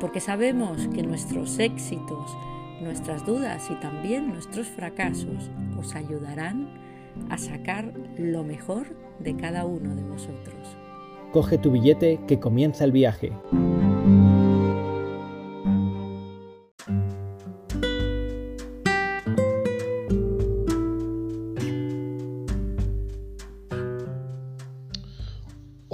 porque sabemos que nuestros éxitos, nuestras dudas y también nuestros fracasos os ayudarán a sacar lo mejor de cada uno de vosotros. Coge tu billete que comienza el viaje.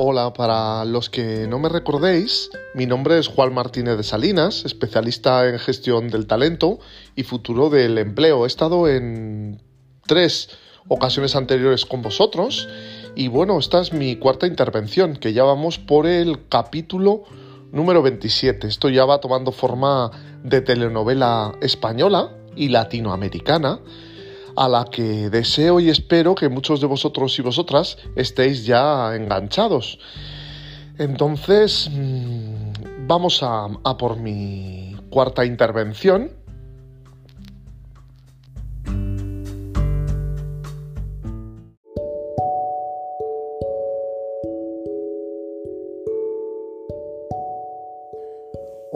Hola, para los que no me recordéis, mi nombre es Juan Martínez de Salinas, especialista en gestión del talento y futuro del empleo. He estado en tres ocasiones anteriores con vosotros y bueno, esta es mi cuarta intervención, que ya vamos por el capítulo número 27. Esto ya va tomando forma de telenovela española y latinoamericana a la que deseo y espero que muchos de vosotros y vosotras estéis ya enganchados. Entonces, mm, vamos a, por mi cuarta intervención.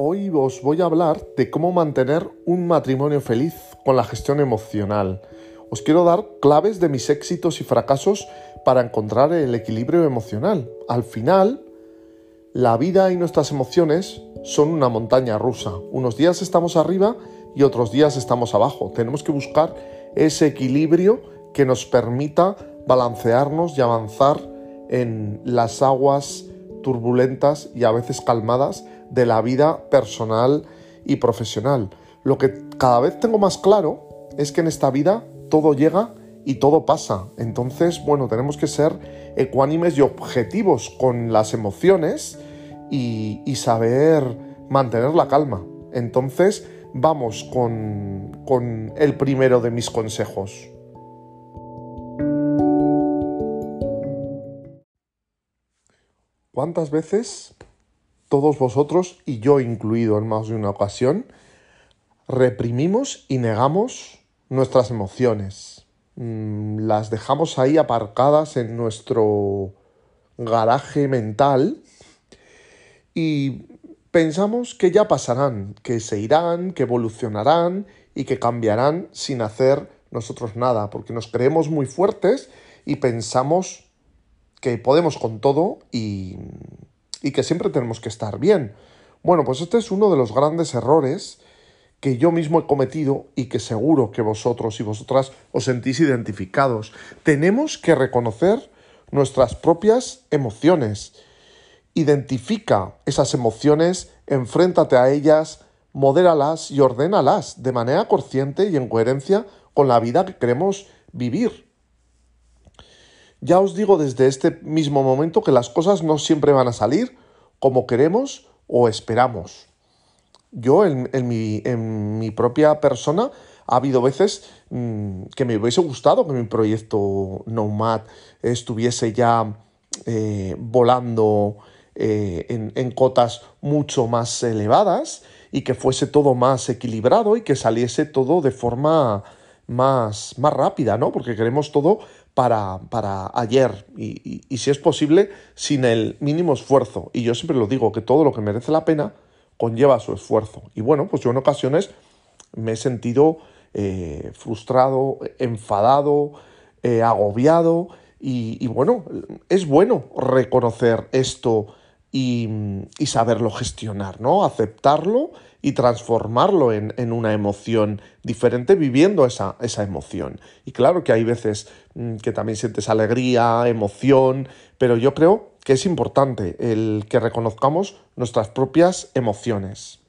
Hoy os voy a hablar de cómo mantener un matrimonio feliz con la gestión emocional os quiero dar claves de mis éxitos y fracasos para encontrar el equilibrio emocional. Al final, la vida y nuestras emociones son una montaña rusa. Unos días estamos arriba y otros días estamos abajo. Tenemos que buscar ese equilibrio que nos permita balancearnos y avanzar en las aguas turbulentas y a veces calmadas de la vida personal y profesional. Lo que cada vez tengo más claro es que en esta vida todo llega y todo pasa. Entonces, bueno, tenemos que ser ecuánimes y objetivos con las emociones y, saber mantener la calma. Entonces, vamos con, con el primero de mis consejos. ¿Cuántas veces todos vosotros, y yo incluido en más de una ocasión, reprimimos y negamos nuestras emociones. Mm, las dejamos ahí aparcadas en nuestro garaje mental y pensamos que ya pasarán, que se irán, que evolucionarán y que cambiarán sin hacer nosotros nada, porque nos creemos muy fuertes y pensamos que podemos con todo y, y que siempre tenemos que estar bien. Bueno, pues este es uno de los grandes errores que yo mismo he cometido y que seguro que vosotros y vosotras os sentís identificados. Tenemos que reconocer nuestras propias emociones. Identifica esas emociones, enfréntate a ellas, modéralas y ordénalas de manera consciente y en coherencia con la vida que queremos vivir. Ya os digo desde este mismo momento que las cosas no siempre van a salir como queremos o esperamos. Yo, en, mi, propia persona, ha habido veces mm, que me hubiese gustado que mi proyecto Nomad estuviese ya eh, volando eh, en, cotas mucho más elevadas y que fuese todo más equilibrado y que saliese todo de forma más, más rápida, ¿no? Porque queremos todo para, para ayer y, y si es posible sin el mínimo esfuerzo. Y yo siempre lo digo, que todo lo que merece la pena conlleva su esfuerzo. Y bueno, pues yo en ocasiones me he sentido eh, frustrado, enfadado, eh, agobiado y, bueno, es bueno reconocer esto y, saberlo gestionar, ¿no? Aceptarlo y transformarlo en, una emoción diferente viviendo esa, esa, emoción. Y claro que hay veces mm, que también sientes alegría, emoción, pero yo creo que es importante el que reconozcamos nuestras propias emociones.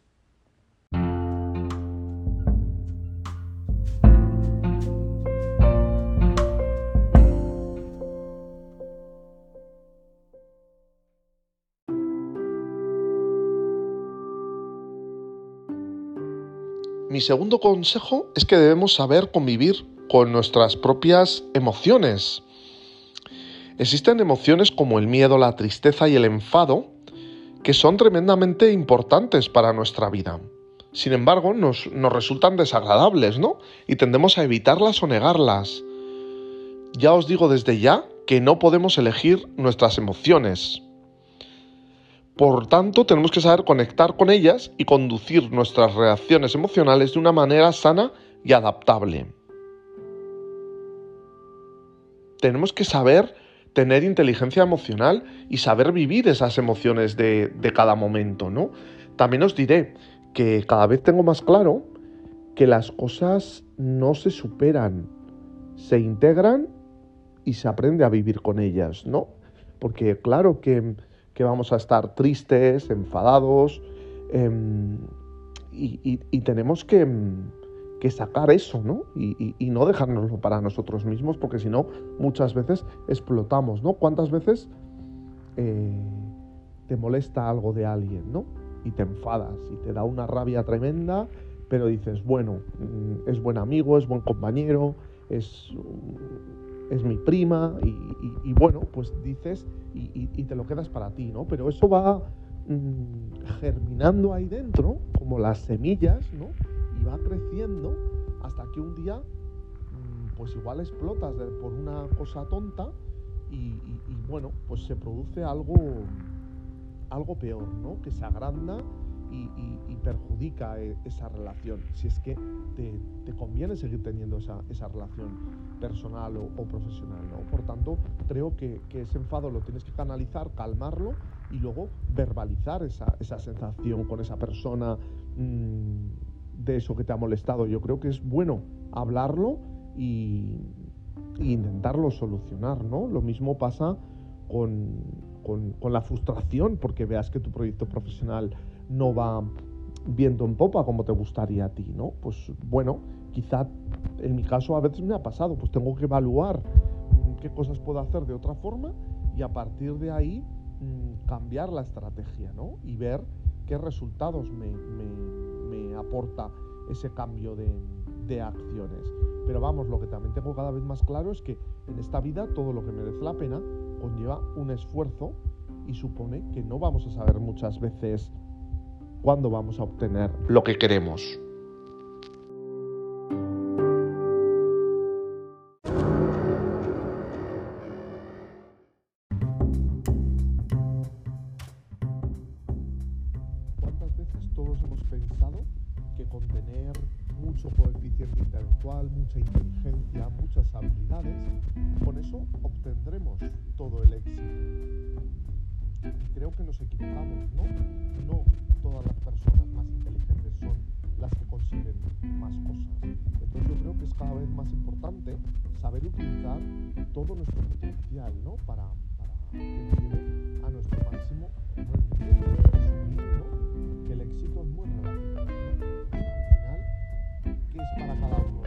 Mi segundo consejo es que debemos saber convivir con nuestras propias emociones. Existen emociones como el miedo, la tristeza y el enfado que son tremendamente importantes para nuestra vida. Sin embargo, nos, resultan desagradables, ¿no? Y tendemos a evitarlas o negarlas. Ya os digo desde ya que no podemos elegir nuestras emociones. Por tanto, tenemos que saber conectar con ellas y conducir nuestras reacciones emocionales de una manera sana y adaptable. Tenemos que saber tener inteligencia emocional y saber vivir esas emociones de, cada momento, ¿no? También os diré que cada vez tengo más claro que las cosas no se superan, se integran y se aprende a vivir con ellas, ¿no? Porque claro que, vamos a estar tristes, enfadados, em, y, tenemos que, que sacar eso, ¿no? Y, no dejárnoslo para nosotros mismos, porque si no, muchas veces explotamos, ¿no? ¿Cuántas veces eh, te molesta algo de alguien, ¿no? Y te enfadas y te da una rabia tremenda, pero dices, bueno, mm, es buen amigo, es buen compañero, es, es mi prima, y, bueno, pues dices y, te lo quedas para ti, ¿no? Pero eso va mm, germinando ahí dentro, como las semillas, ¿no? Creciendo hasta que un día, mm, pues igual explotas por una cosa tonta y, bueno, pues se produce algo, algo peor, ¿no? Que se agranda y, perjudica e, esa relación, si es que te, conviene seguir teniendo esa, relación personal o, profesional. ¿no? Por tanto, creo que, ese enfado lo tienes que canalizar, calmarlo y luego verbalizar esa, sensación con esa persona. Mm, de eso que te ha molestado. Yo creo que es bueno hablarlo y, intentarlo solucionar, ¿no? Lo mismo pasa con, con, la frustración porque veas que tu proyecto profesional no va viendo en popa como te gustaría a ti, ¿no? Pues bueno, quizá en mi caso a veces me ha pasado, pues tengo que evaluar qué cosas puedo hacer de otra forma y a partir de ahí mm, cambiar la estrategia, ¿no? Y ver qué resultados me, aporta ese cambio de, de acciones. Pero vamos, lo que también tengo cada vez más claro es que en esta vida todo lo que merece la pena conlleva un esfuerzo y supone que no vamos a saber muchas veces cuándo vamos a obtener lo que queremos. Que nos equivocamos, ¿no? No todas las personas más inteligentes son las que consiguen más cosas. Entonces yo creo que es cada vez más importante saber utilizar todo nuestro potencial, ¿no? Para, para que nos lleve a nuestro máximo rendimiento. Que el éxito es muy relativo. ¿no? Al final, ¿qué es para cada uno?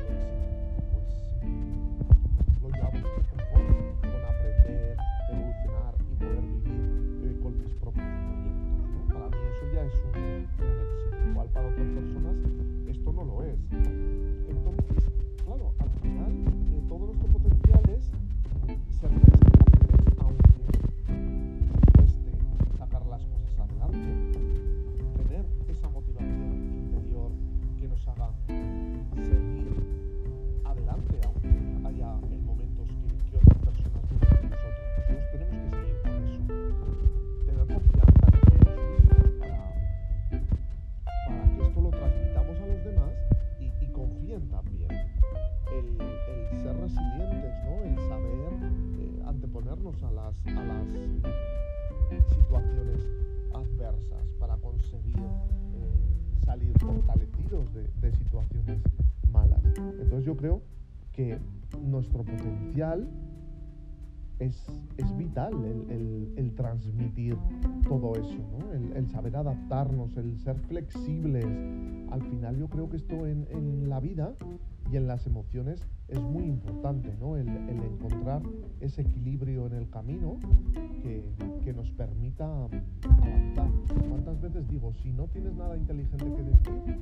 Potencial es, vital, el, transmitir todo eso, el, saber adaptarnos, el ser flexibles. Al final yo creo que esto en, la vida y en las emociones es muy importante, ¿no? el, encontrar ese equilibrio en el camino que, que nos permita avanzar. ¿Cuántas veces digo, si no tienes nada inteligente que decir,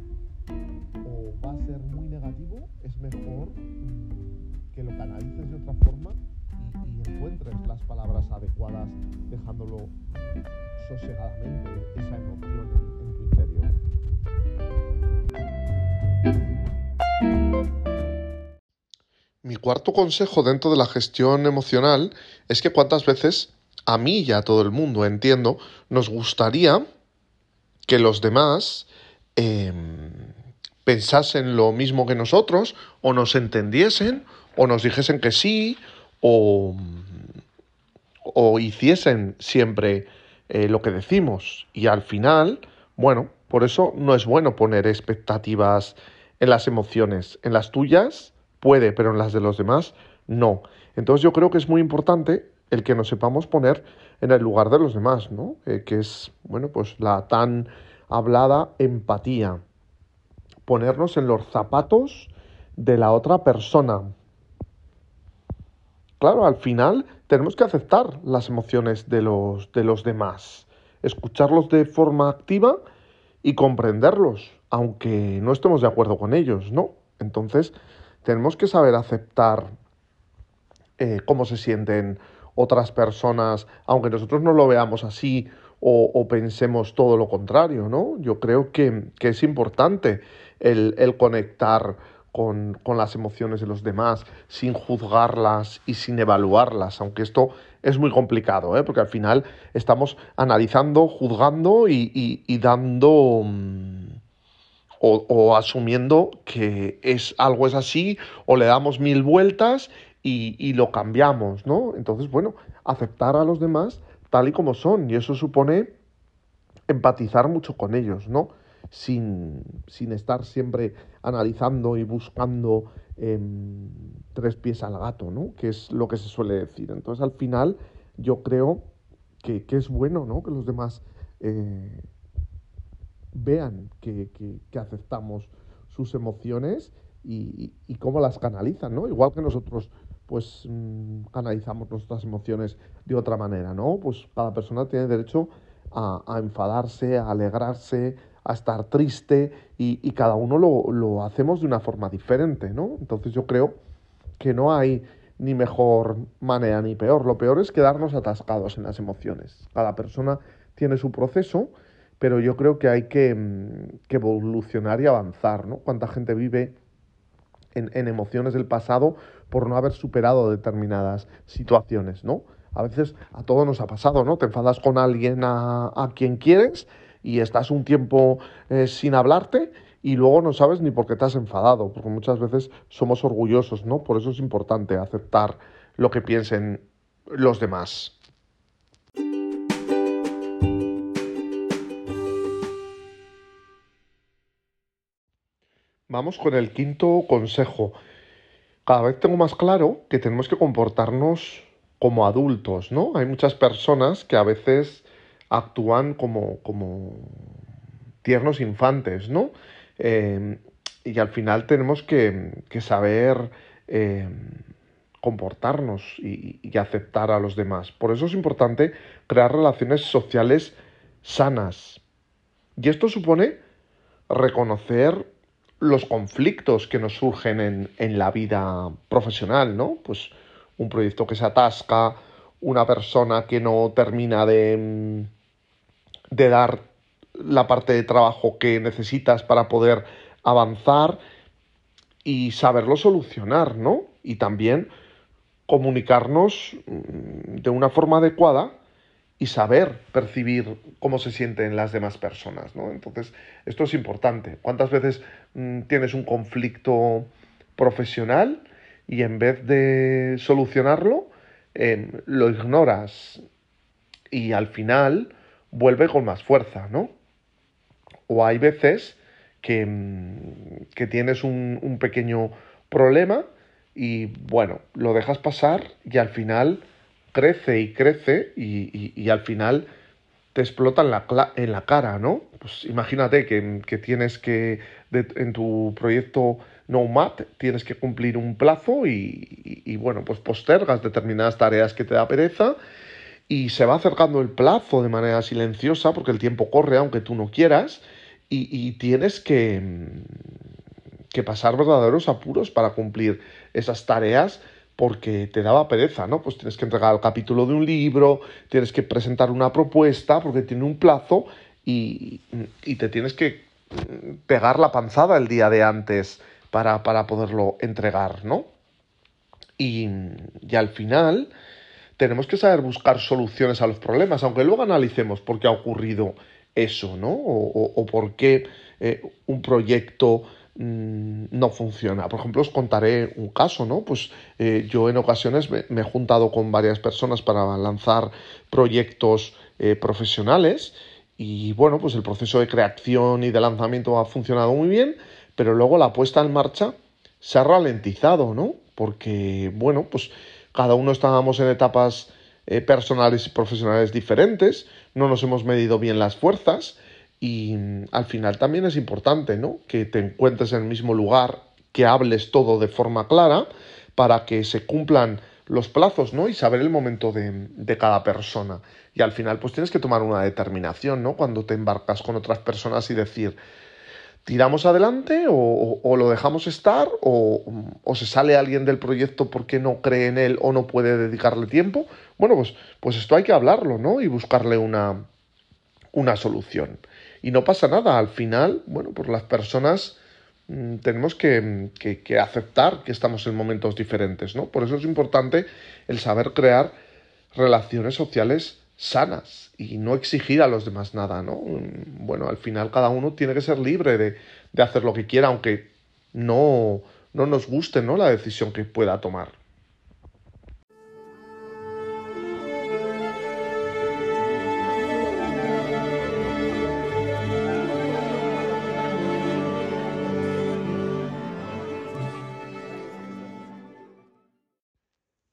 o va a ser muy negativo, es mejor mm, que lo canalices de otra forma y, encuentres las palabras adecuadas dejándolo sosegadamente esa emoción en tu interior. Mi cuarto consejo dentro de la gestión emocional es que cuántas veces a mí y a todo el mundo, entiendo, nos gustaría que los demás em, pensasen lo mismo que nosotros, o nos entendiesen, o nos dijesen que sí, o, o hiciesen siempre eh, lo que decimos. Y al final, bueno, por eso no es bueno poner expectativas en las emociones. En las tuyas puede, pero en las de los demás no. Entonces yo creo que es muy importante el que nos sepamos poner en el lugar de los demás, ¿no? Eh, que es, bueno, pues la tan hablada empatía. Ponernos en los zapatos de la otra persona. Claro, al final tenemos que aceptar las emociones de los, de los demás, escucharlos de forma activa y comprenderlos, aunque no estemos de acuerdo con ellos, ¿no? Entonces, tenemos que saber aceptar eh, cómo se sienten otras personas, aunque nosotros no lo veamos así o, pensemos todo lo contrario, ¿no? Yo creo que, es importante el, conectar con, las emociones de los demás sin juzgarlas y sin evaluarlas, aunque esto es muy complicado, ¿eh? porque al final estamos analizando, juzgando y, dando... Mm, o, o, asumiendo que es, algo es así, o le damos mil vueltas y, y lo cambiamos, ¿no? Entonces, bueno, aceptar a los demás tal y como son, y eso supone empatizar mucho con ellos, ¿no? Sin, sin estar siempre analizando y buscando em, tres pies al gato, ¿no? Que es lo que se suele decir. Entonces, al final, yo creo que, que es bueno, ¿no? Que los demás eh, vean que, que, aceptamos sus emociones y, y, cómo las canalizan, ¿no? Igual que nosotros pues mm, canalizamos nuestras emociones de otra manera, ¿no? Pues cada persona tiene derecho a, a enfadarse, a alegrarse, a estar triste y, y cada uno lo, lo, hacemos de una forma diferente, ¿no? Entonces yo creo que no hay ni mejor manera ni peor. Lo peor es quedarnos atascados en las emociones. Cada persona tiene su proceso pero yo creo que hay que, mm, que evolucionar y avanzar, ¿no? Cuánta gente vive en, en, emociones del pasado por no haber superado determinadas situaciones, ¿no? A veces a todos nos ha pasado, ¿no? Te enfadas con alguien a, a quien quieres y estás un tiempo eh, sin hablarte y luego no sabes ni por qué te has enfadado, porque muchas veces somos orgullosos, ¿no? Por eso es importante aceptar lo que piensen los demás. Vamos con el quinto consejo. Cada vez tengo más claro que tenemos que comportarnos como adultos, ¿no? Hay muchas personas que a veces actúan como, como tiernos infantes, ¿no? Eh, y al final tenemos que, que saber eh, comportarnos y, y, aceptar a los demás. Por eso es importante crear relaciones sociales sanas. Y esto supone reconocer los conflictos que nos surgen en, en, la vida profesional, ¿no? Pues un proyecto que se atasca, una persona que no termina de, de dar la parte de trabajo que necesitas para poder avanzar y saberlo solucionar, ¿no? Y también comunicarnos mm, de una forma adecuada y saber percibir cómo se sienten las demás personas, ¿no? Entonces, esto es importante. ¿Cuántas veces mmm, tienes un conflicto profesional y en vez de solucionarlo, eh, lo ignoras y al final vuelve con más fuerza, ¿no? O hay veces que, mmm, que tienes un, un pequeño problema y, bueno, lo dejas pasar y al final crece y crece y, y, y al final te explota en la, en la cara, ¿no? Pues imagínate que, que tienes que, en tu proyecto Nomad, tienes que cumplir un plazo y, y, bueno, pues postergas determinadas tareas que te da pereza y se va acercando el plazo de manera silenciosa porque el tiempo corre aunque tú no quieras y, tienes que, que pasar verdaderos apuros para cumplir esas tareas porque te daba pereza, ¿no? Pues tienes que entregar el capítulo de un libro, tienes que presentar una propuesta porque tiene un plazo y, y te tienes que pegar la panzada el día de antes para, para poderlo entregar, ¿no? Y, y, al final tenemos que saber buscar soluciones a los problemas, aunque luego analicemos por qué ha ocurrido eso, ¿no? O, por qué eh, un proyecto mmm, no funciona. Por ejemplo, os contaré un caso, ¿no? Pues eh, yo en ocasiones me, me, he juntado con varias personas para lanzar proyectos eh, profesionales y bueno, pues el proceso de creación y de lanzamiento ha funcionado muy bien, pero luego la puesta en marcha se ha ralentizado, ¿no? Porque, bueno, pues cada uno estábamos en etapas eh, personales y profesionales diferentes, no nos hemos medido bien las fuerzas y mm, al final también es importante, ¿no? Que te encuentres en el mismo lugar, que hables todo de forma clara para que se cumplan los plazos, ¿no? Y saber el momento de, de, cada persona. Y al final, pues tienes que tomar una determinación, ¿no? Cuando te embarcas con otras personas y decir, ¿tiramos adelante o, lo dejamos estar? O, ¿O, se sale alguien del proyecto porque no cree en él o no puede dedicarle tiempo? Bueno, pues, pues esto hay que hablarlo, ¿no? Y buscarle una, una solución. Y no pasa nada, al final, bueno, pues las personas Mm, tenemos que, que, que, aceptar que estamos en momentos diferentes, ¿no? Por eso es importante el saber crear relaciones sociales sanas y no exigir a los demás nada, ¿no? Bueno, al final cada uno tiene que ser libre de, de hacer lo que quiera, aunque no, no nos guste, ¿no? La decisión que pueda tomar.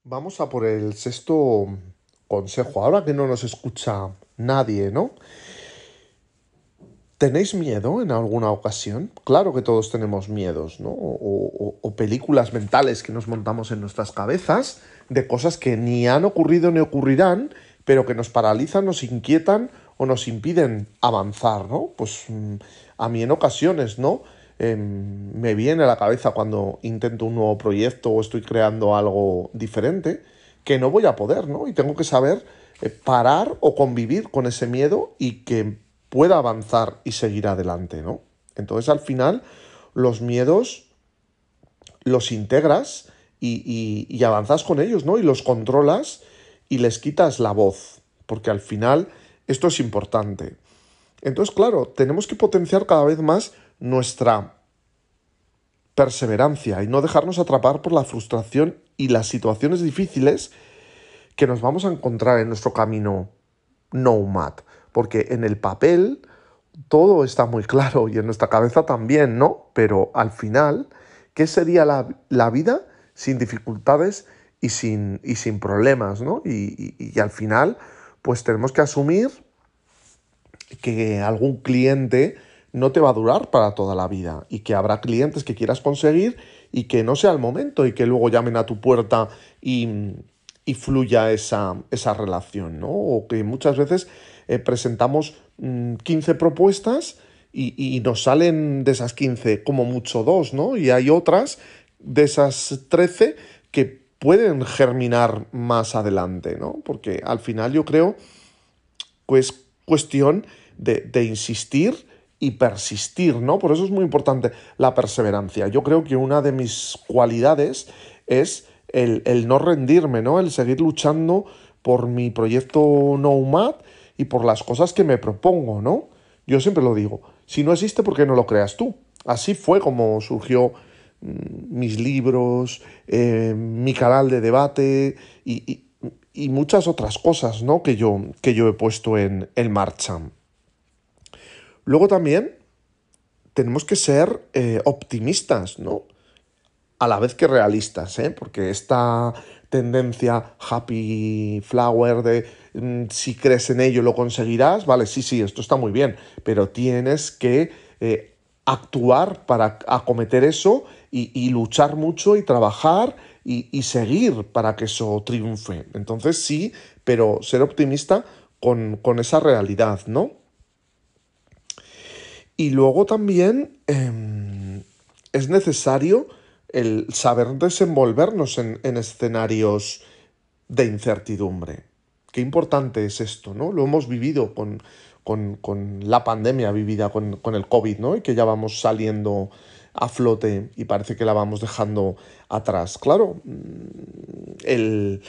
Vamos a por el sexto consejo. Ahora que no nos escucha nadie, ¿no? ¿Tenéis miedo en alguna ocasión? Claro que todos tenemos miedos, ¿no? O, películas mentales que nos montamos en nuestras cabezas de cosas que ni han ocurrido ni ocurrirán, pero que nos paralizan, nos inquietan o nos impiden avanzar, ¿no? Pues mm, a mí en ocasiones, ¿no? eh, me viene a la cabeza cuando intento un nuevo proyecto o estoy creando algo diferente, que no voy a poder, ¿no? Y tengo que saber eh, parar o convivir con ese miedo y que pueda avanzar y seguir adelante, ¿no? Entonces al final los miedos los integras y, y, y avanzas con ellos, ¿no? Y los controlas y les quitas la voz, porque al final esto es importante. Entonces, claro, tenemos que potenciar cada vez más nuestra perseverancia y no dejarnos atrapar por la frustración y las situaciones difíciles que nos vamos a encontrar en nuestro camino nomad. Porque en el papel todo está muy claro y en nuestra cabeza también, ¿no? Pero al final, ¿qué sería la, la vida sin dificultades y sin, y sin problemas, ¿no? Y, y, y al final, pues tenemos que asumir que algún cliente no te va a durar para toda la vida y que habrá clientes que quieras conseguir y que no sea el momento y que luego llamen a tu puerta y, y fluya esa, esa, relación, ¿no? O que muchas veces eh, presentamos mmm, 15 propuestas y, y, nos salen de esas 15 como mucho dos, ¿no? Y hay otras de esas 13 que pueden germinar más adelante, ¿no? Porque al final yo creo que es cuestión de, de insistir y persistir, ¿no? Por eso es muy importante la perseverancia. Yo creo que una de mis cualidades es el, el no rendirme, ¿no? El seguir luchando por mi proyecto Nomad y por las cosas que me propongo, ¿no? Yo siempre lo digo, si no existe, ¿por qué no lo creas tú? Así fue como surgió mmm, mis libros, eh, mi canal de debate y, y, y, muchas otras cosas, ¿no? Que yo, que yo he puesto en, en marcha. Luego también tenemos que ser eh, optimistas, ¿no? A la vez que realistas, ¿eh? Porque esta tendencia happy flower de mm, si crees en ello lo conseguirás, vale, sí, sí, esto está muy bien, pero tienes que eh, actuar para acometer eso y, luchar mucho y trabajar y, y seguir para que eso triunfe. Entonces sí, pero ser optimista con, con esa realidad, ¿no? Y luego también em, es necesario el saber desenvolvernos en, escenarios de incertidumbre. Qué importante es esto, ¿no? Lo hemos vivido con, la pandemia vivida con, el COVID, ¿no? Y que ya vamos saliendo a flote y parece que la vamos dejando atrás. Claro, mm, el,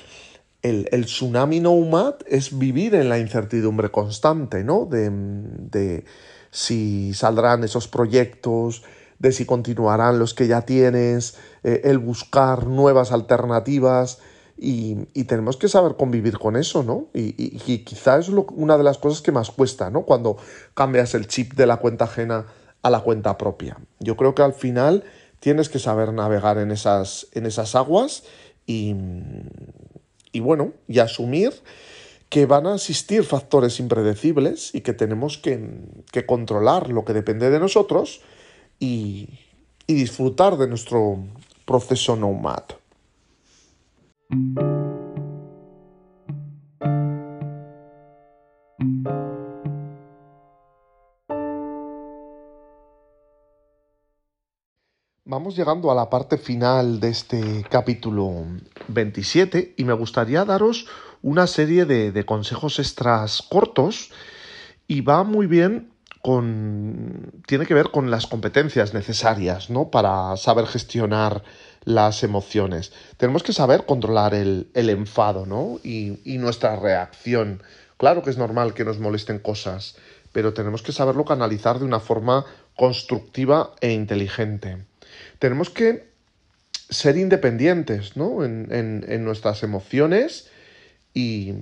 el, tsunami nomad es vivir en la incertidumbre constante, ¿no? De, si saldrán esos proyectos, de si continuarán los que ya tienes, eh, el buscar nuevas alternativas y, tenemos que saber convivir con eso, ¿no? Y, y, quizás es una de las cosas que más cuesta, ¿no? Cuando cambias el chip de la cuenta ajena a la cuenta propia. Yo creo que al final tienes que saber navegar en esas, en esas aguas y, y bueno, y asumir que van a existir factores impredecibles y que tenemos que, controlar lo que depende de nosotros y, y disfrutar de nuestro proceso nomad. Vamos llegando a la parte final de este capítulo 27 y me gustaría daros una serie de, consejos extras cortos y va muy bien con... tiene que ver con las competencias necesarias, ¿no? Para saber gestionar las emociones. Tenemos que saber controlar el, enfado, ¿no? Y, y nuestra reacción. Claro que es normal que nos molesten cosas, pero tenemos que saberlo canalizar de una forma constructiva e inteligente tenemos que ser independientes ¿no? en, nuestras emociones y,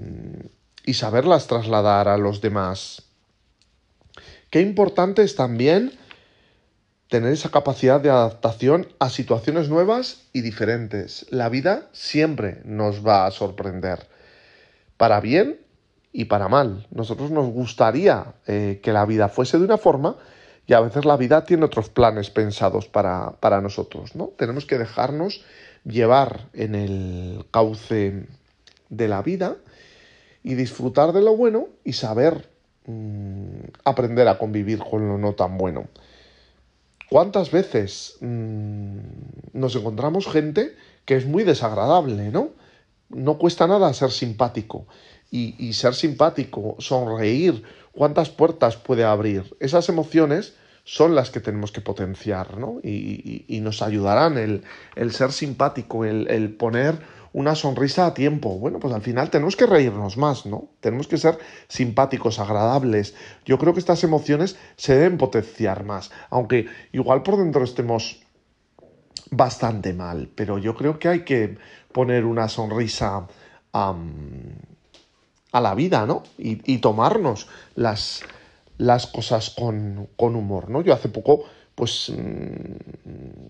saberlas trasladar a los demás. Qué importante es también tener esa capacidad de adaptación a situaciones nuevas y diferentes. La vida siempre nos va a sorprender, para bien y para mal. Nosotros nos gustaría eh, que la vida fuese de una forma y a veces la vida tiene otros planes pensados para, nosotros, ¿no? Tenemos que dejarnos llevar en el cauce de la vida y disfrutar de lo bueno y saber mm, aprender a convivir con lo no tan bueno. ¿Cuántas veces mm, nos encontramos gente que es muy desagradable, ¿no? No cuesta nada ser simpático. Y, y ser simpático, sonreír, cuántas puertas puede abrir. Esas emociones son las que tenemos que potenciar, ¿no? Y, nos ayudarán el, ser simpático, el, poner una sonrisa a tiempo. Bueno, pues al final tenemos que reírnos más, ¿no? Tenemos que ser simpáticos, agradables. Yo creo que estas emociones se deben potenciar más, aunque igual por dentro estemos bastante mal, pero yo creo que hay que poner una sonrisa a la vida, ¿no? Y, tomarnos las, las cosas con, humor, ¿no? Yo hace poco, pues, mm,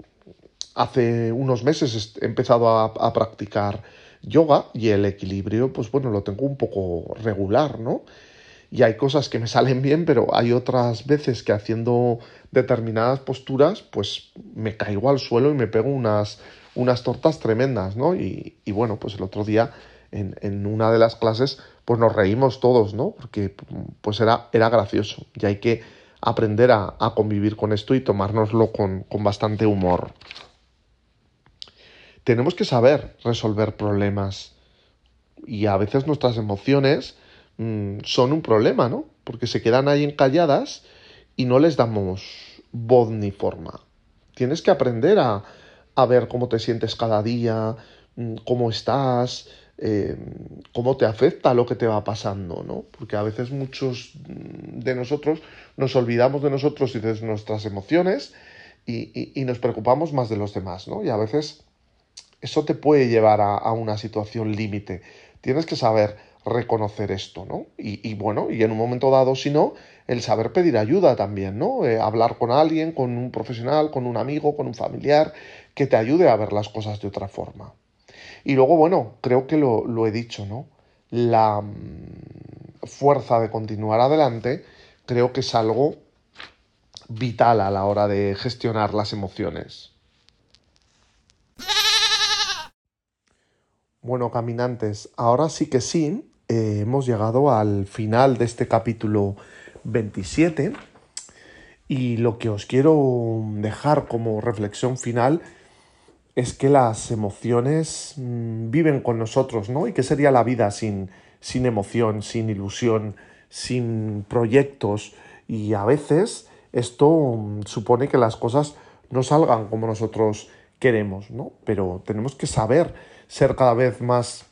hace unos meses he empezado a, practicar yoga y el equilibrio, pues bueno, lo tengo un poco regular, ¿no? Y hay cosas que me salen bien, pero hay otras veces que haciendo determinadas posturas, pues me caigo al suelo y me pego unas, unas tortas tremendas, ¿no? Y, y bueno, pues el otro día en, en una de las clases pues nos reímos todos, ¿no? Porque pues era, era gracioso y hay que aprender a, convivir con esto y tomárnoslo con, bastante humor. Tenemos que saber resolver problemas y a veces nuestras emociones mm, son un problema, ¿no? Porque se quedan ahí encalladas y no les damos voz ni forma. Tienes que aprender a, a ver cómo te sientes cada día, mm, cómo estás, eh, cómo te afecta lo que te va pasando, ¿no? Porque a veces muchos de nosotros nos olvidamos de nosotros y de nuestras emociones y, nos preocupamos más de los demás, ¿no? Y a veces eso te puede llevar a, una situación límite. Tienes que saber reconocer esto, ¿no? Y, bueno, y en un momento dado, si no, el saber pedir ayuda también, ¿no? Eh, hablar con alguien, con un profesional, con un amigo, con un familiar, que te ayude a ver las cosas de otra forma. Y luego, bueno, creo que lo, he dicho, ¿no? La mm, fuerza de continuar adelante creo que es algo vital a la hora de gestionar las emociones. Bueno, caminantes, ahora sí que sí, eh, hemos llegado al final de este capítulo 27 Y lo que os quiero dejar como reflexión final es que las emociones mm, viven con nosotros, ¿no? ¿Y qué sería la vida sin, sin emoción, sin ilusión, sin proyectos? Y a veces esto mm, supone que las cosas no salgan como nosotros queremos, ¿no? Pero tenemos que saber ser cada vez más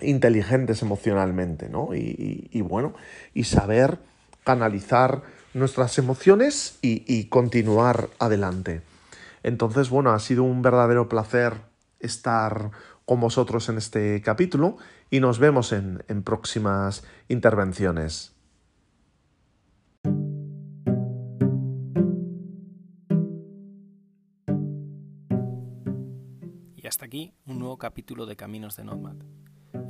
inteligentes emocionalmente, ¿no? Y, bueno, y saber canalizar nuestras emociones y, y, continuar adelante. Entonces, bueno, ha sido un verdadero placer estar con vosotros en este capítulo y nos vemos en, próximas intervenciones. Y hasta aquí un nuevo capítulo de Caminos de Nomad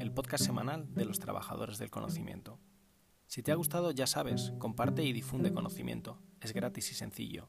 el podcast semanal de los trabajadores del conocimiento. Si te ha gustado, ya sabes, comparte y difunde conocimiento. Es gratis y sencillo.